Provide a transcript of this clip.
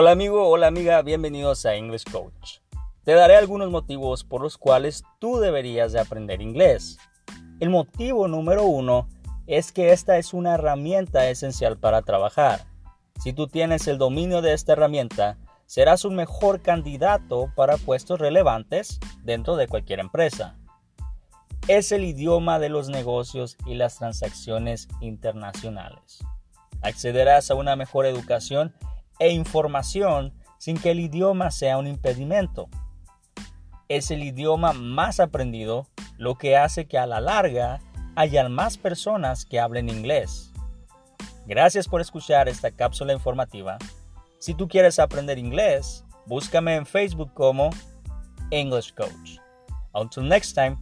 Hola amigo, hola amiga, bienvenidos a English Coach. Te daré algunos motivos por los cuales tú deberías de aprender inglés. El motivo número uno es que esta es una herramienta esencial para trabajar. Si tú tienes el dominio de esta herramienta, serás un mejor candidato para puestos relevantes dentro de cualquier empresa. Es el idioma de los negocios y las transacciones internacionales. Accederás a una mejor educación e información sin que el idioma sea un impedimento. Es el idioma más aprendido, lo que hace que a la larga haya más personas que hablen inglés. Gracias por escuchar esta cápsula informativa. Si tú quieres aprender inglés, búscame en Facebook como English Coach. Until next time.